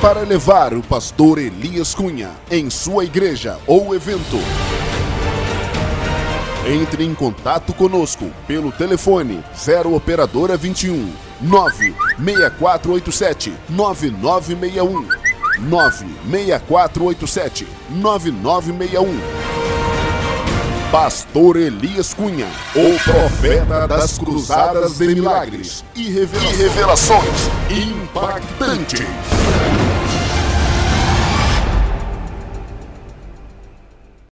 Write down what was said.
para levar o pastor Elias Cunha em sua igreja ou evento. Entre em contato conosco pelo telefone 0 operadora 21 96487 9961 96487 9961 Pastor Elias Cunha, o profeta das cruzadas de milagres e revelações impactantes.